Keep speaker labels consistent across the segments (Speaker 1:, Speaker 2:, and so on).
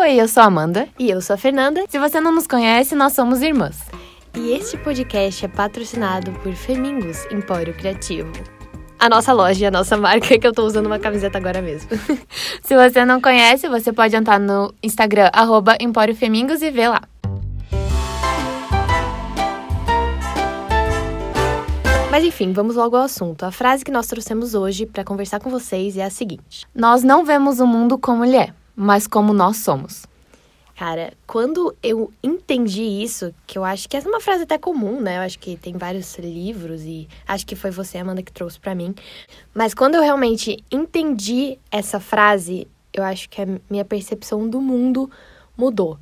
Speaker 1: Oi, eu sou a Amanda.
Speaker 2: E eu sou a Fernanda.
Speaker 1: Se você não nos conhece, nós somos irmãs.
Speaker 2: E este podcast é patrocinado por Femingos Empório Criativo. A nossa loja e a nossa marca, que eu tô usando uma camiseta agora mesmo.
Speaker 1: Se você não conhece, você pode entrar no Instagram, arroba Empório Femingos e ver lá.
Speaker 2: Mas enfim, vamos logo ao assunto. A frase que nós trouxemos hoje para conversar com vocês é a seguinte:
Speaker 1: Nós não vemos o mundo como ele é, mas como nós somos.
Speaker 2: Cara, quando eu entendi isso, que eu acho que essa é uma frase até comum, né? Eu acho que tem vários livros e acho que foi você, Amanda, que trouxe para mim. Mas quando eu realmente entendi essa frase, eu acho que a minha percepção do mundo mudou.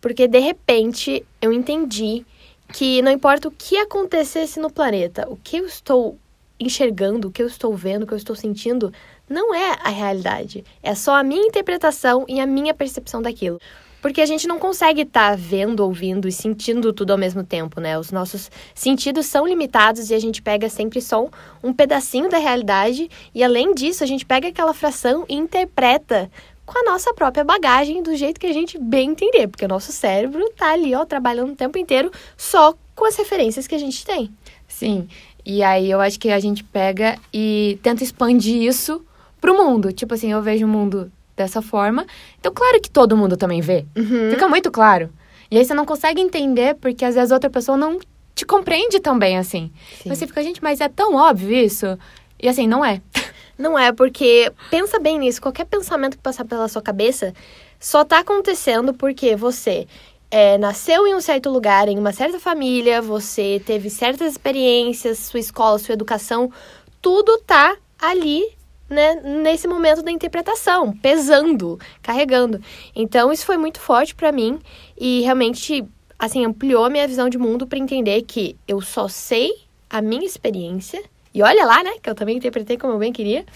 Speaker 2: Porque de repente eu entendi que não importa o que acontecesse no planeta, o que eu estou enxergando, o que eu estou vendo, o que eu estou sentindo, não é a realidade. É só a minha interpretação e a minha percepção daquilo. Porque a gente não consegue estar tá vendo, ouvindo e sentindo tudo ao mesmo tempo, né? Os nossos sentidos são limitados e a gente pega sempre só um pedacinho da realidade e além disso, a gente pega aquela fração e interpreta com a nossa própria bagagem do jeito que a gente bem entender, porque o nosso cérebro tá ali, ó, trabalhando o tempo inteiro só com as referências que a gente tem.
Speaker 1: Sim. E aí eu acho que a gente pega e tenta expandir isso pro mundo. Tipo assim, eu vejo o mundo dessa forma. Então, claro que todo mundo também vê.
Speaker 2: Uhum.
Speaker 1: Fica muito claro. E aí você não consegue entender porque às vezes outra pessoa não te compreende também assim.
Speaker 2: Sim.
Speaker 1: Você fica, gente, mas é tão óbvio isso. E assim, não é.
Speaker 2: Não é, porque pensa bem nisso, qualquer pensamento que passar pela sua cabeça só tá acontecendo porque você é, nasceu em um certo lugar, em uma certa família, você teve certas experiências, sua escola, sua educação, tudo tá ali né, nesse momento da interpretação, pesando, carregando. Então isso foi muito forte para mim e realmente assim ampliou a minha visão de mundo para entender que eu só sei a minha experiência e olha lá, né, que eu também interpretei como eu bem queria.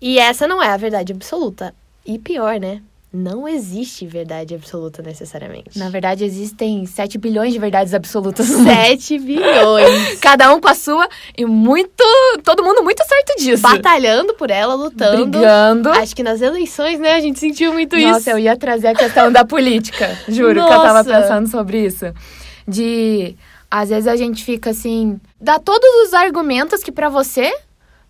Speaker 2: E essa não é a verdade absoluta. E pior, né? Não existe verdade absoluta necessariamente.
Speaker 1: Na verdade, existem 7 bilhões de verdades absolutas.
Speaker 2: 7 bilhões.
Speaker 1: Cada um com a sua e muito. Todo mundo muito certo disso.
Speaker 2: Batalhando por ela, lutando.
Speaker 1: Brigando.
Speaker 2: Acho que nas eleições, né, a gente sentiu muito
Speaker 1: Nossa,
Speaker 2: isso.
Speaker 1: eu ia trazer a questão da política. Juro que eu tava
Speaker 2: Nossa.
Speaker 1: pensando sobre isso. De. Às vezes a gente fica assim. Dá todos os argumentos que pra você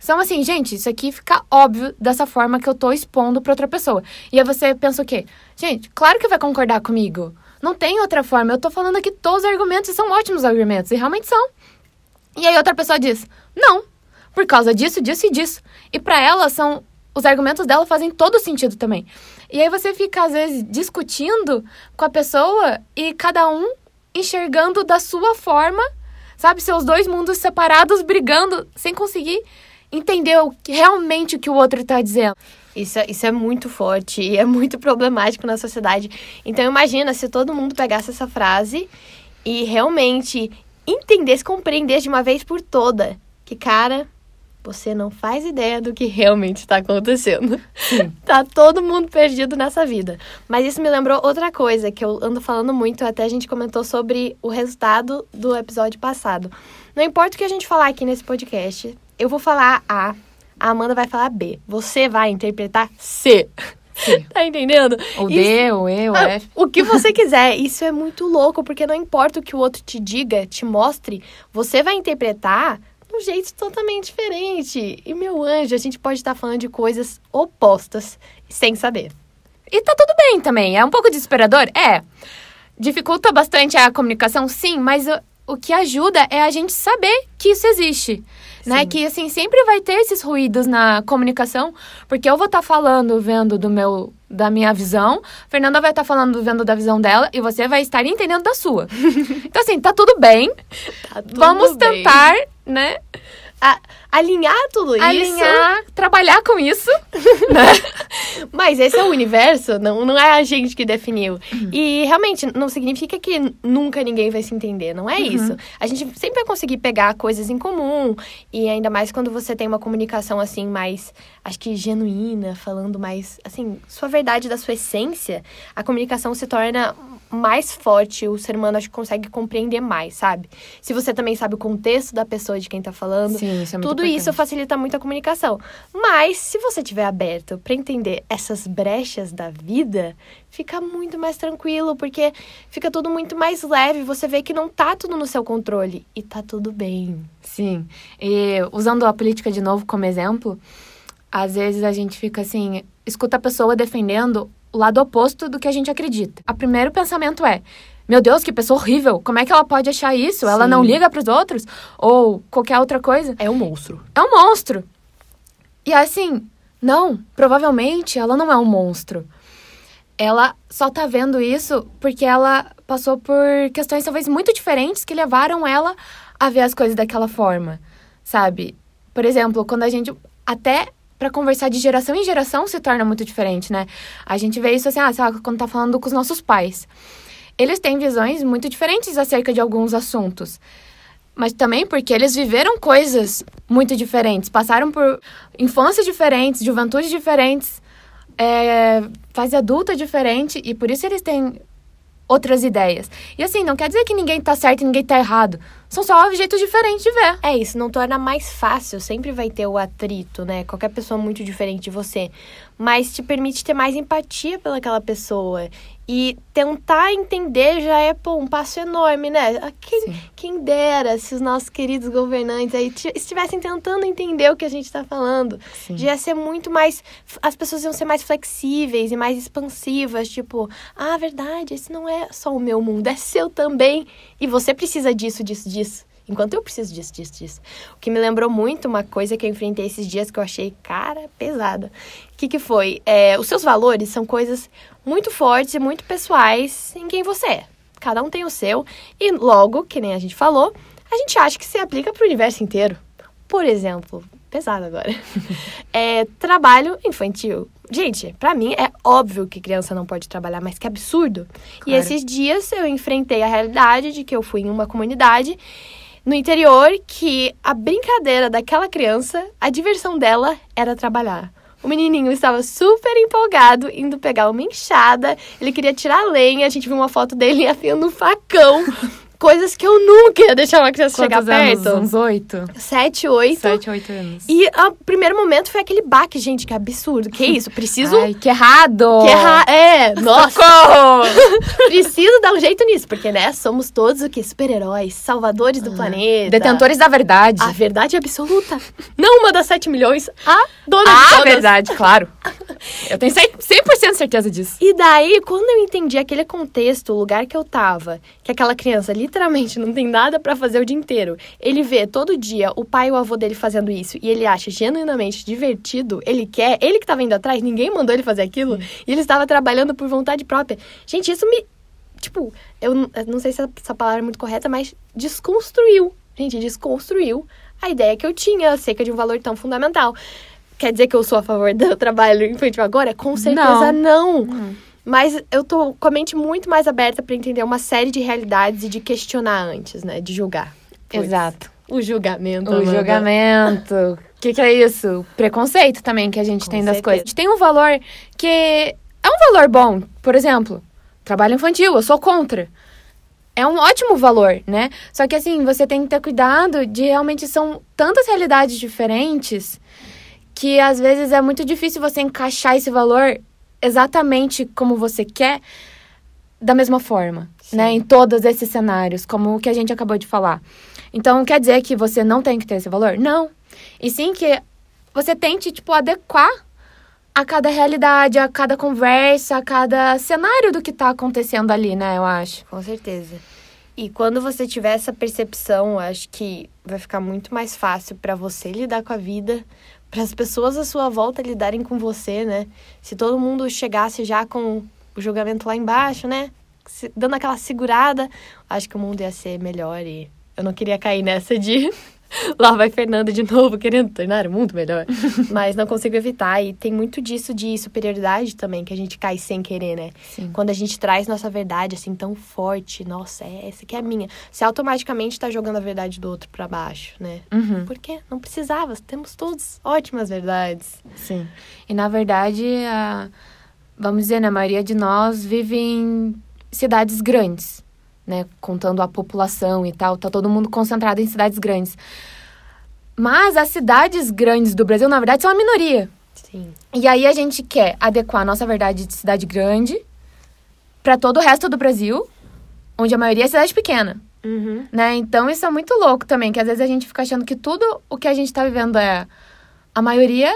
Speaker 1: são assim, gente, isso aqui fica óbvio dessa forma que eu tô expondo pra outra pessoa. E aí você pensa o quê? Gente, claro que vai concordar comigo. Não tem outra forma. Eu tô falando aqui todos os argumentos e são ótimos argumentos. E realmente são. E aí outra pessoa diz: não, por causa disso, disso e disso. E pra ela são. Os argumentos dela fazem todo sentido também. E aí você fica, às vezes, discutindo com a pessoa e cada um enxergando da sua forma, sabe? Seus dois mundos separados brigando sem conseguir entender o que, realmente o que o outro tá dizendo.
Speaker 2: Isso, é- isso é muito forte e é muito problemático na sociedade. Então imagina se todo mundo pegasse essa frase e realmente entendesse, compreendesse de uma vez por toda que, cara, você não faz ideia do que realmente está acontecendo. tá todo mundo perdido nessa vida. Mas isso me lembrou outra coisa que eu ando falando muito, até a gente comentou sobre o resultado do episódio passado. Não importa o que a gente falar aqui nesse podcast, eu vou falar A, a Amanda vai falar B. Você vai interpretar C. tá entendendo?
Speaker 1: Ou
Speaker 2: Isso-
Speaker 1: D, ou E, ou
Speaker 2: ah,
Speaker 1: F.
Speaker 2: O que você quiser. Isso é muito louco, porque não importa o que o outro te diga, te mostre, você vai interpretar de um jeito totalmente diferente. E, meu anjo, a gente pode estar falando de coisas opostas sem saber.
Speaker 1: E tá tudo bem também. É um pouco desesperador? É. Dificulta bastante a comunicação? Sim, mas o, o que ajuda é a gente saber que isso existe. Né? Que, assim, sempre vai ter esses ruídos na comunicação, porque eu vou estar falando, vendo do meu, da minha visão, Fernanda vai estar falando, vendo da visão dela, e você vai estar entendendo da sua. então, assim, tá tudo bem.
Speaker 2: Tá tudo
Speaker 1: Vamos
Speaker 2: bem.
Speaker 1: tentar, né?
Speaker 2: A- alinhar tudo isso.
Speaker 1: Alinhar, trabalhar com isso.
Speaker 2: Mas esse é o universo, não, não é a gente que definiu.
Speaker 1: Uhum.
Speaker 2: E realmente não significa que nunca ninguém vai se entender, não é
Speaker 1: Uhum.
Speaker 2: isso. A gente sempre vai conseguir pegar coisas em comum, e ainda mais quando você tem uma comunicação assim mais, acho que genuína, falando mais, assim, sua verdade da sua essência, a comunicação se torna mais forte, o ser humano acho que consegue compreender mais, sabe? Se você também sabe o contexto da pessoa de quem tá falando,
Speaker 1: Sim, isso é muito
Speaker 2: tudo tudo isso facilita muito a comunicação. Mas se você tiver aberto para entender essas brechas da vida, fica muito mais tranquilo, porque fica tudo muito mais leve, você vê que não tá tudo no seu controle e tá tudo bem.
Speaker 1: Sim. E usando a política de novo como exemplo, às vezes a gente fica assim, escuta a pessoa defendendo o lado oposto do que a gente acredita. O primeiro pensamento é: meu Deus, que pessoa horrível. Como é que ela pode achar isso? Ela não liga para os outros? Ou qualquer outra coisa?
Speaker 2: É um monstro.
Speaker 1: É um monstro. E assim, não, provavelmente ela não é um monstro. Ela só tá vendo isso porque ela passou por questões talvez muito diferentes que levaram ela a ver as coisas daquela forma, sabe? Por exemplo, quando a gente até para conversar de geração em geração se torna muito diferente, né? A gente vê isso assim, ah, sabe, quando tá falando com os nossos pais eles têm visões muito diferentes acerca de alguns assuntos. Mas também porque eles viveram coisas muito diferentes, passaram por infâncias diferentes, juventudes diferentes, é, fase adulta diferente, e por isso eles têm outras ideias. E assim, não quer dizer que ninguém tá certo e ninguém tá errado. São só jeitos diferentes de ver.
Speaker 2: É, isso não torna mais fácil. Sempre vai ter o atrito, né? Qualquer pessoa muito diferente de você. Mas te permite ter mais empatia pelaquela pessoa. E tentar entender já é pô, um passo enorme, né? Ah, quem, quem dera se os nossos queridos governantes aí estivessem tentando entender o que a gente está falando. Sim. Já ia ser muito mais. As pessoas iam ser mais flexíveis e mais expansivas. Tipo, ah, verdade, esse não é só o meu mundo, é seu também. E você precisa disso, disso, disso. Enquanto eu preciso disso, disso, disso. O que me lembrou muito uma coisa que eu enfrentei esses dias que eu achei, cara, pesada. O que, que foi? É, os seus valores são coisas muito fortes e muito pessoais em quem você é. Cada um tem o seu. E logo, que nem a gente falou, a gente acha que se aplica para o universo inteiro. Por exemplo, pesado agora. é, trabalho infantil. Gente, para mim é óbvio que criança não pode trabalhar, mas que absurdo. Claro. E esses dias eu enfrentei a realidade de que eu fui em uma comunidade no interior que a brincadeira daquela criança, a diversão dela era trabalhar. O menininho estava super empolgado, indo pegar uma enxada. Ele queria tirar lenha. A gente viu uma foto dele afiando um facão coisas que eu nunca ia deixar criança
Speaker 1: Quantos
Speaker 2: chegar
Speaker 1: anos?
Speaker 2: perto.
Speaker 1: Uns oito?
Speaker 2: Sete, oito.
Speaker 1: Sete, oito anos.
Speaker 2: E o primeiro momento foi aquele baque, gente, que absurdo. Que isso? Preciso.
Speaker 1: Ai, que errado!
Speaker 2: Que errado. É, nossa. Preciso dar um jeito nisso, porque, né, somos todos o quê? Super-heróis, salvadores do ah, planeta.
Speaker 1: Detentores da verdade.
Speaker 2: A verdade absoluta. Não uma das sete milhões, a dona
Speaker 1: ah,
Speaker 2: de todas.
Speaker 1: verdade, claro. Eu tenho 100%, 100 certeza disso.
Speaker 2: E daí, quando eu entendi aquele contexto, o lugar que eu tava, que aquela criança literalmente não tem nada para fazer o dia inteiro. Ele vê todo dia o pai e o avô dele fazendo isso e ele acha genuinamente divertido, ele quer, ele que tava indo atrás, ninguém mandou ele fazer aquilo, e ele estava trabalhando por vontade própria. Gente, isso me. Tipo, eu não sei se essa palavra é muito correta, mas desconstruiu. Gente, desconstruiu a ideia que eu tinha acerca de um valor tão fundamental. Quer dizer que eu sou a favor do trabalho infantil agora? Com certeza não. não. Hum. Mas eu tô com a mente muito mais aberta para entender uma série de realidades e de questionar antes, né? De julgar.
Speaker 1: Pois. Exato.
Speaker 2: O julgamento.
Speaker 1: O Amanda. julgamento. O que, que é isso? Preconceito também que a gente com tem das coisas. A gente tem um valor que é um valor bom. Por exemplo, trabalho infantil, eu sou contra. É um ótimo valor, né? Só que assim, você tem que ter cuidado de realmente são tantas realidades diferentes que às vezes é muito difícil você encaixar esse valor exatamente como você quer, da mesma forma, Sim. né? Em todos esses cenários, como o que a gente acabou de falar. Então, quer dizer que você não tem que ter esse valor? Não. E sim que você tente, tipo, adequar a cada realidade, a cada conversa, a cada cenário do que tá acontecendo ali, né? Eu acho.
Speaker 2: Com certeza. E quando você tiver essa percepção, acho que vai ficar muito mais fácil para você lidar com a vida, para as pessoas à sua volta lidarem com você, né? Se todo mundo chegasse já com o julgamento lá embaixo, né? Dando aquela segurada, acho que o mundo ia ser melhor e eu não queria cair nessa de Lá vai Fernanda de novo querendo tornar o mundo melhor. Mas não consigo evitar. E tem muito disso de superioridade também, que a gente cai sem querer, né? Sim. Quando a gente traz nossa verdade assim tão forte, nossa, é, essa que é a minha. Você automaticamente tá jogando a verdade do outro para baixo, né?
Speaker 1: Uhum.
Speaker 2: Porque não precisava, temos todos ótimas verdades.
Speaker 1: Sim. E na verdade, a, vamos dizer, né, a maioria de nós vive em cidades grandes né, contando a população e tal, tá todo mundo concentrado em cidades grandes. Mas as cidades grandes do Brasil, na verdade, são a minoria.
Speaker 2: Sim.
Speaker 1: E aí a gente quer adequar a nossa verdade de cidade grande para todo o resto do Brasil, onde a maioria é cidade pequena.
Speaker 2: Uhum.
Speaker 1: Né? Então isso é muito louco também, que às vezes a gente fica achando que tudo o que a gente tá vivendo é a maioria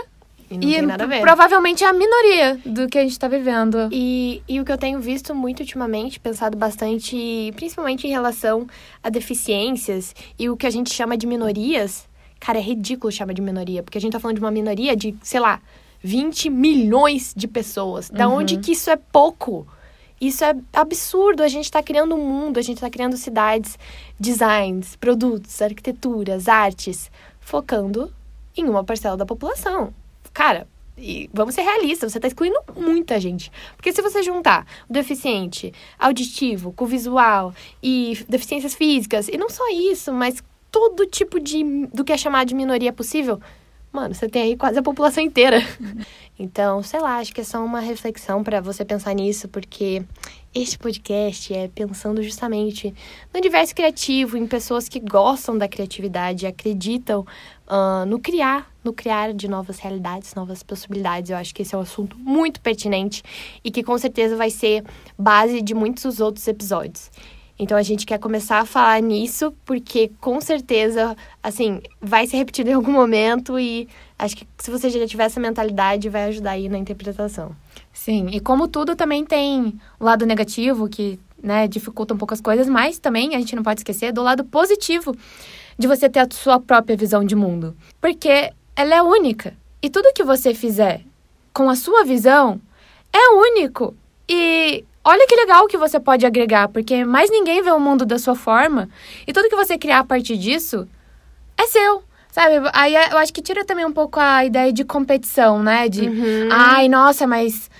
Speaker 2: E não
Speaker 1: e
Speaker 2: tem nada a ver.
Speaker 1: provavelmente é a minoria do que a gente tá vivendo.
Speaker 2: E, e o que eu tenho visto muito ultimamente, pensado bastante, principalmente em relação a deficiências e o que a gente chama de minorias, cara, é ridículo chamar de minoria, porque a gente tá falando de uma minoria de, sei lá, 20 milhões de pessoas. Da onde que isso é pouco? Isso é absurdo. A gente tá criando um mundo, a gente tá criando cidades, designs, produtos, arquiteturas, artes, focando em uma parcela da população. Cara, e vamos ser realistas, você tá excluindo muita gente. Porque se você juntar o deficiente auditivo com visual e deficiências físicas, e não só isso, mas todo tipo de do que é chamado de minoria possível, mano, você tem aí quase a população inteira. Então, sei lá, acho que é só uma reflexão para você pensar nisso, porque este podcast é pensando justamente no universo criativo, em pessoas que gostam da criatividade, acreditam ah, no criar, no criar de novas realidades, novas possibilidades. Eu acho que esse é um assunto muito pertinente e que com certeza vai ser base de muitos outros episódios. Então a gente quer começar a falar nisso, porque com certeza, assim, vai ser repetido em algum momento e acho que se você já tiver essa mentalidade, vai ajudar aí na interpretação.
Speaker 1: Sim, e como tudo também tem o lado negativo, que né, dificulta um pouco as coisas, mas também a gente não pode esquecer do lado positivo de você ter a sua própria visão de mundo. Porque ela é única. E tudo que você fizer com a sua visão é único. E olha que legal que você pode agregar, porque mais ninguém vê o mundo da sua forma. E tudo que você criar a partir disso é seu. Sabe? Aí eu acho que tira também um pouco a ideia de competição, né? De, ai, nossa, mas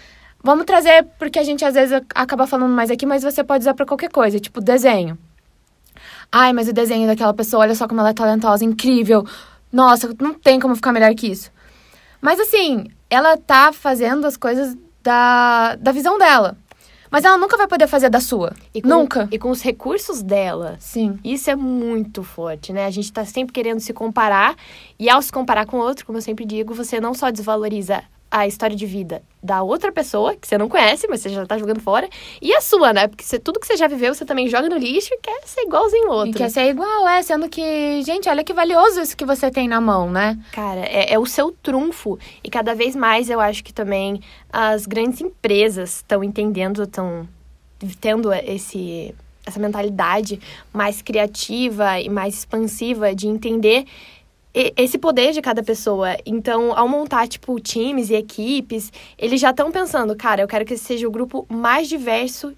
Speaker 1: vamos trazer, porque a gente às vezes acaba falando mais aqui, mas você pode usar pra qualquer coisa, tipo desenho. Ai, mas o desenho daquela pessoa, olha só como ela é talentosa, incrível. Nossa, não tem como ficar melhor que isso. Mas assim, ela tá fazendo as coisas da, da visão dela. Mas ela nunca vai poder fazer da sua.
Speaker 2: E com,
Speaker 1: Nunca.
Speaker 2: E com os recursos dela.
Speaker 1: Sim.
Speaker 2: Isso é muito forte, né? A gente tá sempre querendo se comparar. E ao se comparar com outro, como eu sempre digo, você não só desvaloriza a história de vida da outra pessoa, que você não conhece, mas você já tá jogando fora, e a sua, né? Porque você- tudo que você já viveu, você também joga no lixo e quer ser igualzinho ao outro.
Speaker 1: E quer ser igual, é, sendo que, gente, olha que valioso isso que você tem na mão, né?
Speaker 2: Cara, é, é o seu trunfo. E cada vez mais eu acho que também as grandes empresas estão entendendo, estão tendo esse, essa mentalidade mais criativa e mais expansiva de entender esse poder de cada pessoa. Então, ao montar, tipo, times e equipes, eles já estão pensando, cara, eu quero que esse seja o grupo mais diverso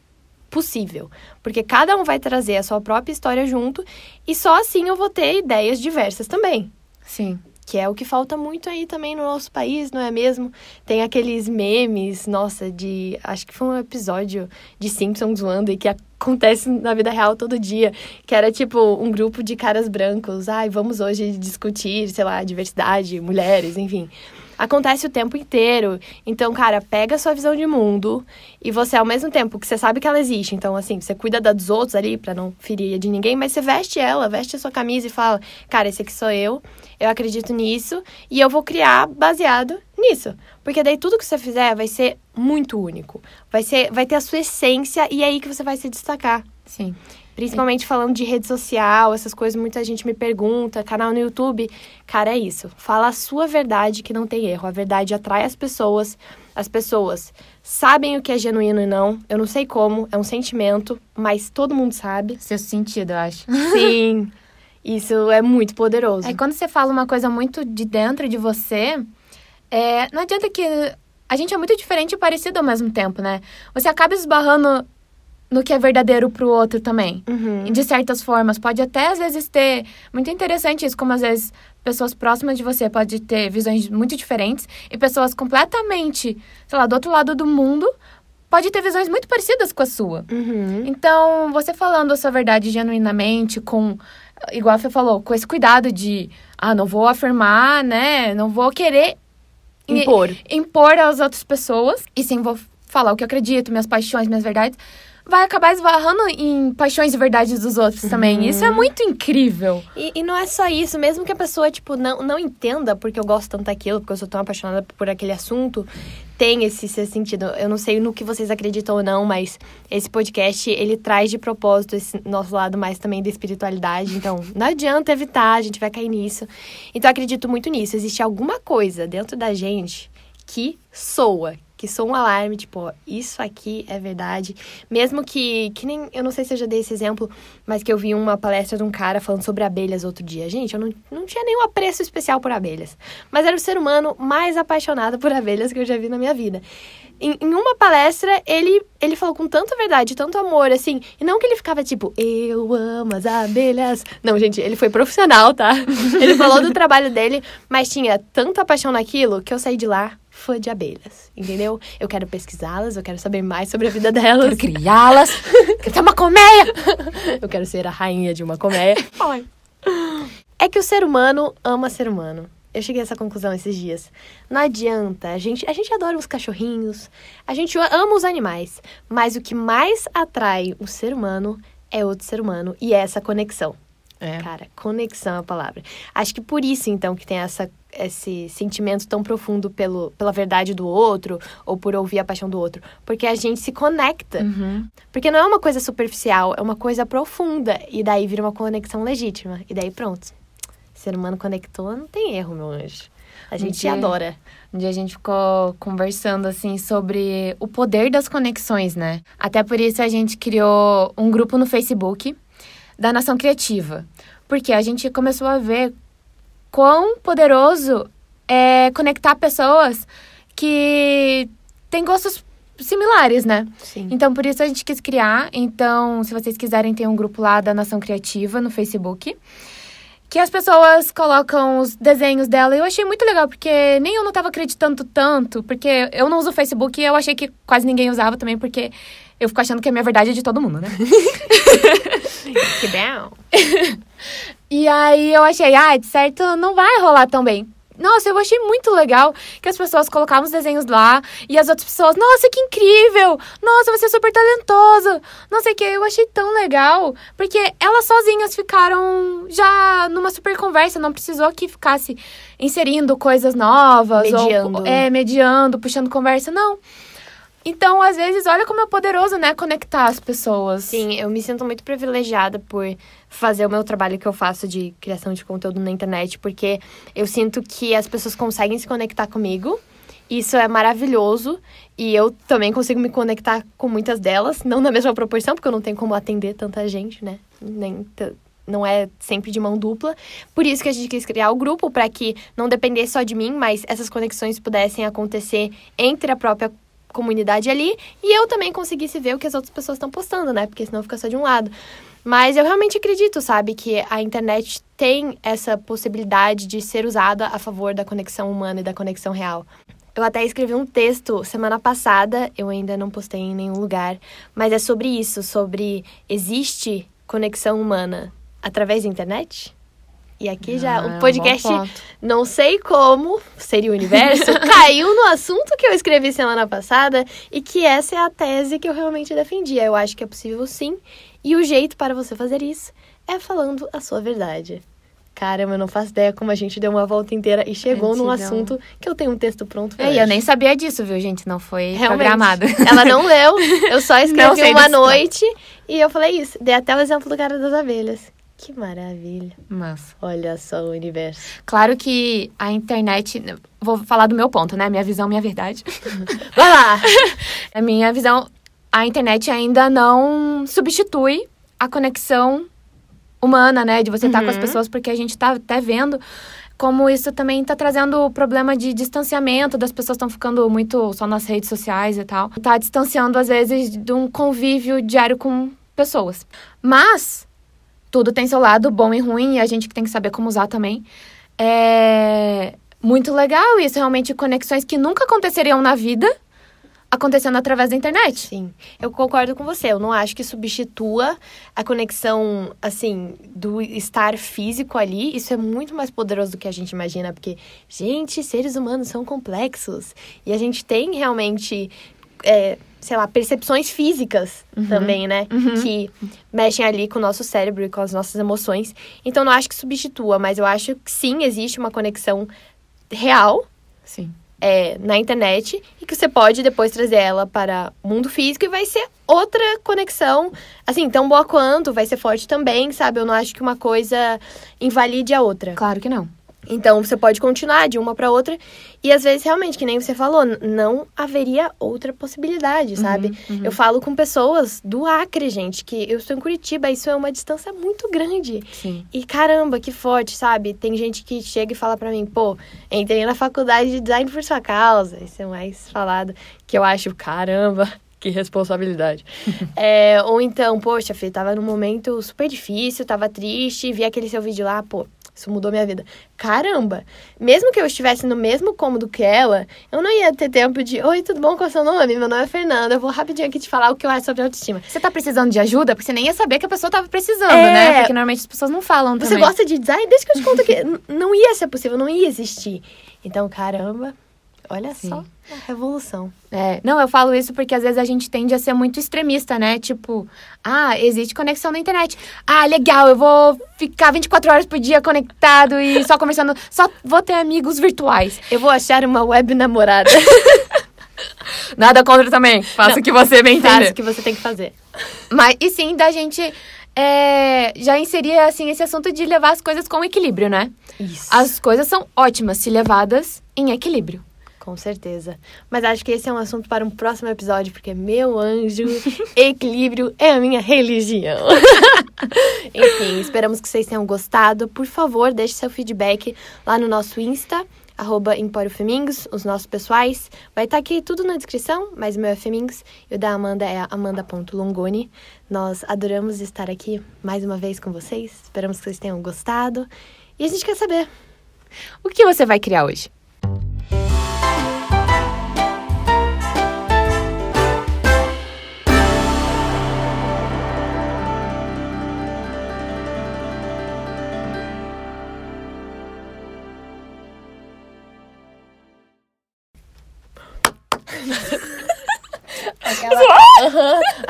Speaker 2: possível. Porque cada um vai trazer a sua própria história junto e só assim eu vou ter ideias diversas também.
Speaker 1: Sim.
Speaker 2: Que é o que falta muito aí também no nosso país, não é mesmo? Tem aqueles memes, nossa, de. Acho que foi um episódio de Simpsons zoando e que acontece na vida real todo dia. Que era tipo um grupo de caras brancos. Ai, vamos hoje discutir, sei lá, diversidade, mulheres, enfim. Acontece o tempo inteiro. Então, cara, pega a sua visão de mundo e você, ao mesmo tempo que você sabe que ela existe, então, assim, você cuida da dos outros ali pra não ferir a de ninguém, mas você veste ela, veste a sua camisa e fala: Cara, esse aqui sou eu, eu acredito nisso e eu vou criar baseado nisso. Porque daí tudo que você fizer vai ser muito único. Vai, ser, vai ter a sua essência e é aí que você vai se destacar.
Speaker 1: Sim.
Speaker 2: Principalmente falando de rede social, essas coisas, muita gente me pergunta, canal no YouTube. Cara, é isso. Fala a sua verdade que não tem erro. A verdade atrai as pessoas. As pessoas sabem o que é genuíno e não. Eu não sei como, é um sentimento, mas todo mundo sabe.
Speaker 1: Seu sentido, eu acho.
Speaker 2: Sim. Isso é muito poderoso.
Speaker 1: É quando você fala uma coisa muito de dentro de você, é, não adianta que. A gente é muito diferente e parecido ao mesmo tempo, né? Você acaba esbarrando no que é verdadeiro pro outro também.
Speaker 2: Uhum.
Speaker 1: De certas formas. Pode até, às vezes, ter. Muito interessante isso, como às vezes pessoas próximas de você podem ter visões muito diferentes e pessoas completamente, sei lá, do outro lado do mundo pode ter visões muito parecidas com a sua.
Speaker 2: Uhum.
Speaker 1: Então, você falando a sua verdade genuinamente, com, igual você falou, com esse cuidado de, ah, não vou afirmar, né? Não vou querer
Speaker 2: Impor.
Speaker 1: impor às outras pessoas, e sim vou falar o que eu acredito, minhas paixões, minhas verdades. Vai acabar esbarrando em paixões e verdades dos outros também. Isso é muito incrível.
Speaker 2: E, e, não é só isso, mesmo que a pessoa, tipo, não, não entenda porque eu gosto tanto daquilo, porque eu sou tão apaixonada por aquele assunto, tem esse, esse sentido. Eu não sei no que vocês acreditam ou não, mas esse podcast, ele traz de propósito esse nosso lado mais também da espiritualidade. Então, não adianta evitar, a gente vai cair nisso. Então, eu acredito muito nisso. Existe alguma coisa dentro da gente que soa, que soa um alarme, tipo, ó, isso aqui é verdade. Mesmo que, que nem, eu não sei se eu já dei esse exemplo, mas que eu vi uma palestra de um cara falando sobre abelhas outro dia. Gente, eu não, não tinha nenhum apreço especial por abelhas, mas era o ser humano mais apaixonado por abelhas que eu já vi na minha vida. Em, em, uma palestra, ele, ele falou com tanta verdade, tanto amor, assim. E não que ele ficava tipo, eu amo as abelhas. Não, gente, ele foi profissional, tá? Ele falou do trabalho dele, mas tinha tanta paixão naquilo que eu saí de lá fã de abelhas, entendeu? Eu quero pesquisá-las, eu quero saber mais sobre a vida delas.
Speaker 1: Quero criá-las, quero ter uma colmeia.
Speaker 2: eu quero ser a rainha de uma colmeia. É que o ser humano ama ser humano. Eu cheguei a essa conclusão esses dias. Não adianta, a gente, a gente adora os cachorrinhos, a gente ama os animais, mas o que mais atrai o ser humano é outro ser humano e é essa conexão. É. Cara, conexão é a palavra. Acho que por isso, então, que tem essa, esse sentimento tão profundo pelo, pela verdade do outro ou por ouvir a paixão do outro. Porque a gente se conecta.
Speaker 1: Uhum.
Speaker 2: Porque não é uma coisa superficial, é uma coisa profunda. E daí vira uma conexão legítima. E daí pronto. Ser humano conectou, não tem erro, meu anjo. A gente um dia, adora.
Speaker 1: Um dia a gente ficou conversando, assim, sobre o poder das conexões, né? Até por isso a gente criou um grupo no Facebook da Nação Criativa. Porque a gente começou a ver quão poderoso é conectar pessoas que têm gostos similares, né?
Speaker 2: Sim.
Speaker 1: Então, por isso a gente quis criar. Então, se vocês quiserem ter um grupo lá da Nação Criativa no Facebook que as pessoas colocam os desenhos dela. Eu achei muito legal, porque nem eu não tava acreditando tanto, porque eu não uso o Facebook e eu achei que quase ninguém usava também, porque eu fico achando que a minha verdade é de todo mundo, né?
Speaker 2: que bom.
Speaker 1: e aí eu achei, ah, de certo não vai rolar tão bem. Nossa, eu achei muito legal que as pessoas colocavam os desenhos lá e as outras pessoas, nossa, que incrível! Nossa, você é super talentoso! Não sei o que, eu achei tão legal, porque elas sozinhas ficaram já numa super conversa, não precisou que ficasse inserindo coisas novas,
Speaker 2: mediando.
Speaker 1: Ou, é, mediando, puxando conversa, não. Então, às vezes, olha como é poderoso, né, conectar as pessoas.
Speaker 2: Sim, eu me sinto muito privilegiada por fazer o meu trabalho que eu faço de criação de conteúdo na internet, porque eu sinto que as pessoas conseguem se conectar comigo. Isso é maravilhoso e eu também consigo me conectar com muitas delas, não na mesma proporção, porque eu não tenho como atender tanta gente, né? Nem não é sempre de mão dupla. Por isso que a gente quis criar o grupo para que não dependesse só de mim, mas essas conexões pudessem acontecer entre a própria comunidade ali e eu também conseguisse ver o que as outras pessoas estão postando, né? Porque senão fica só de um lado. Mas eu realmente acredito, sabe, que a internet tem essa possibilidade de ser usada a favor da conexão humana e da conexão real. Eu até escrevi um texto semana passada, eu ainda não postei em nenhum lugar, mas é sobre isso, sobre existe conexão humana através da internet? E aqui ah, já o é podcast, não sei como, seria o universo, caiu no assunto que eu escrevi semana passada e que essa é a tese que eu realmente defendia. Eu acho que é possível sim. E o jeito para você fazer isso é falando a sua verdade. Caramba, eu não faço ideia como a gente deu uma volta inteira e chegou num assunto que eu tenho um texto pronto pra
Speaker 1: É, eu nem sabia disso, viu, gente? Não foi Realmente. programado.
Speaker 2: Ela não leu, eu só escrevi uma noite e eu falei isso. Dei até o exemplo do cara das abelhas. Que maravilha.
Speaker 1: Mas.
Speaker 2: Olha só o universo.
Speaker 1: Claro que a internet. Vou falar do meu ponto, né? Minha visão, minha verdade.
Speaker 2: Vai lá!
Speaker 1: a minha visão. A internet ainda não substitui a conexão humana, né? De você estar uhum. com as uhum. pessoas, porque a gente tá até vendo como isso também tá trazendo o problema de distanciamento, das pessoas estão ficando muito só nas redes sociais e tal. Tá distanciando, às vezes, de um convívio diário com pessoas. Mas tudo tem seu lado bom e ruim, e a gente tem que saber como usar também. É muito legal isso, realmente conexões que nunca aconteceriam na vida acontecendo através da internet.
Speaker 2: Sim, eu concordo com você. Eu não acho que substitua a conexão, assim, do estar físico ali. Isso é muito mais poderoso do que a gente imagina, porque, gente, seres humanos são complexos. E a gente tem realmente é, sei lá, percepções físicas também, né?
Speaker 1: Uhum.
Speaker 2: Que mexem ali com o nosso cérebro e com as nossas emoções. Então, não acho que substitua, mas eu acho que sim, existe uma conexão real
Speaker 1: Sim.
Speaker 2: é, na internet e que você pode depois trazer ela para o mundo físico e vai ser outra conexão, assim, tão boa quanto, vai ser forte também, sabe? Eu não acho que uma coisa invalide a outra.
Speaker 1: Claro que não.
Speaker 2: Então, você pode continuar de uma para outra e às vezes realmente, que nem você falou, não haveria outra possibilidade, sabe?
Speaker 1: uhum.
Speaker 2: Eu falo com pessoas do Acre, gente, que eu estou em Curitiba, isso é uma distância muito grande.
Speaker 1: Sim.
Speaker 2: E caramba, que forte, sabe? Tem gente que chega e fala pra mim, pô, entrei na faculdade de design por sua causa. Isso é mais falado, que eu acho, caramba, que responsabilidade. É, ou então, poxa, Fê, tava num momento super difícil, tava triste, vi aquele seu vídeo lá, pô, isso mudou minha vida. Caramba! Mesmo que eu estivesse no mesmo cômodo que ela, eu não ia ter tempo de, oi, tudo bom? Qual é o seu nome? Meu nome é Fernanda, eu vou rapidinho aqui te falar o que eu acho sobre autoestima.
Speaker 1: Você tá precisando de ajuda? Porque você nem ia saber que a pessoa tava precisando,
Speaker 2: É.
Speaker 1: né? Porque normalmente as pessoas não falam
Speaker 2: Você
Speaker 1: também.
Speaker 2: gosta de design? Deixa que eu te conto que não ia ser possível, não ia existir. Então, caramba, olha
Speaker 1: Sim.
Speaker 2: só a revolução.
Speaker 1: É, não, eu falo isso porque às vezes a gente tende a ser muito extremista, né? Tipo, ah, existe conexão na internet. Ah, legal, eu vou ficar 24 horas por dia conectado e só conversando, só vou ter amigos virtuais.
Speaker 2: Eu vou achar uma web namorada.
Speaker 1: Nada contra também, faça
Speaker 2: Não,
Speaker 1: o que você bem entender.
Speaker 2: o que você tem que fazer.
Speaker 1: Mas, e sim, da gente é, já inserir, assim, esse assunto de levar as coisas com equilíbrio, né?
Speaker 2: Isso.
Speaker 1: As coisas são ótimas se levadas em equilíbrio.
Speaker 2: Com certeza. Mas acho que esse é um assunto para um próximo episódio, porque meu anjo, equilíbrio é a minha religião. Enfim, esperamos que vocês tenham gostado. Por favor, deixe seu feedback lá no nosso Insta, arroba Femingos, os nossos pessoais. Vai estar aqui tudo na descrição, mas o meu é Femingos e o da Amanda é amanda.longoni. Nós adoramos estar aqui mais uma vez com vocês. Esperamos que vocês tenham gostado. E a gente quer saber.
Speaker 1: O que você vai criar hoje?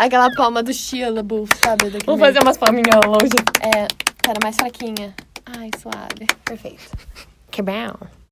Speaker 2: Aquela palma do Shia LaBeouf, sabe?
Speaker 1: Vou
Speaker 2: meme.
Speaker 1: fazer umas palminhas longe.
Speaker 2: É, pera, mais fraquinha. Ai, suave. Perfeito. Que bom.